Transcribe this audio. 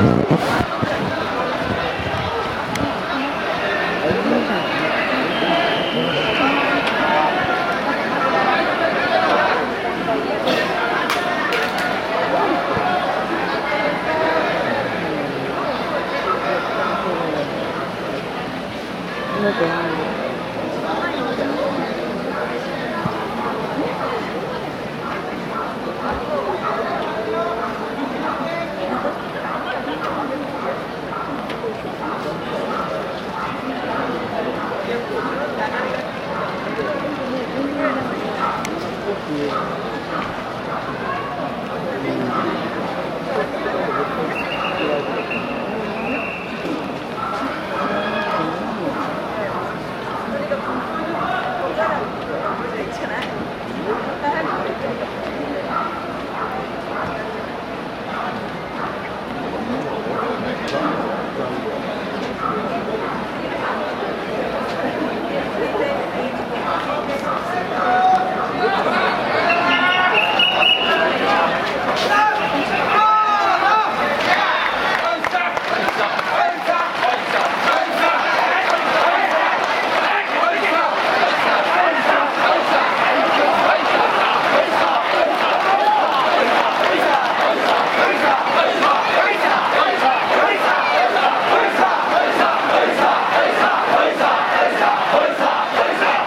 那个。很傻很傻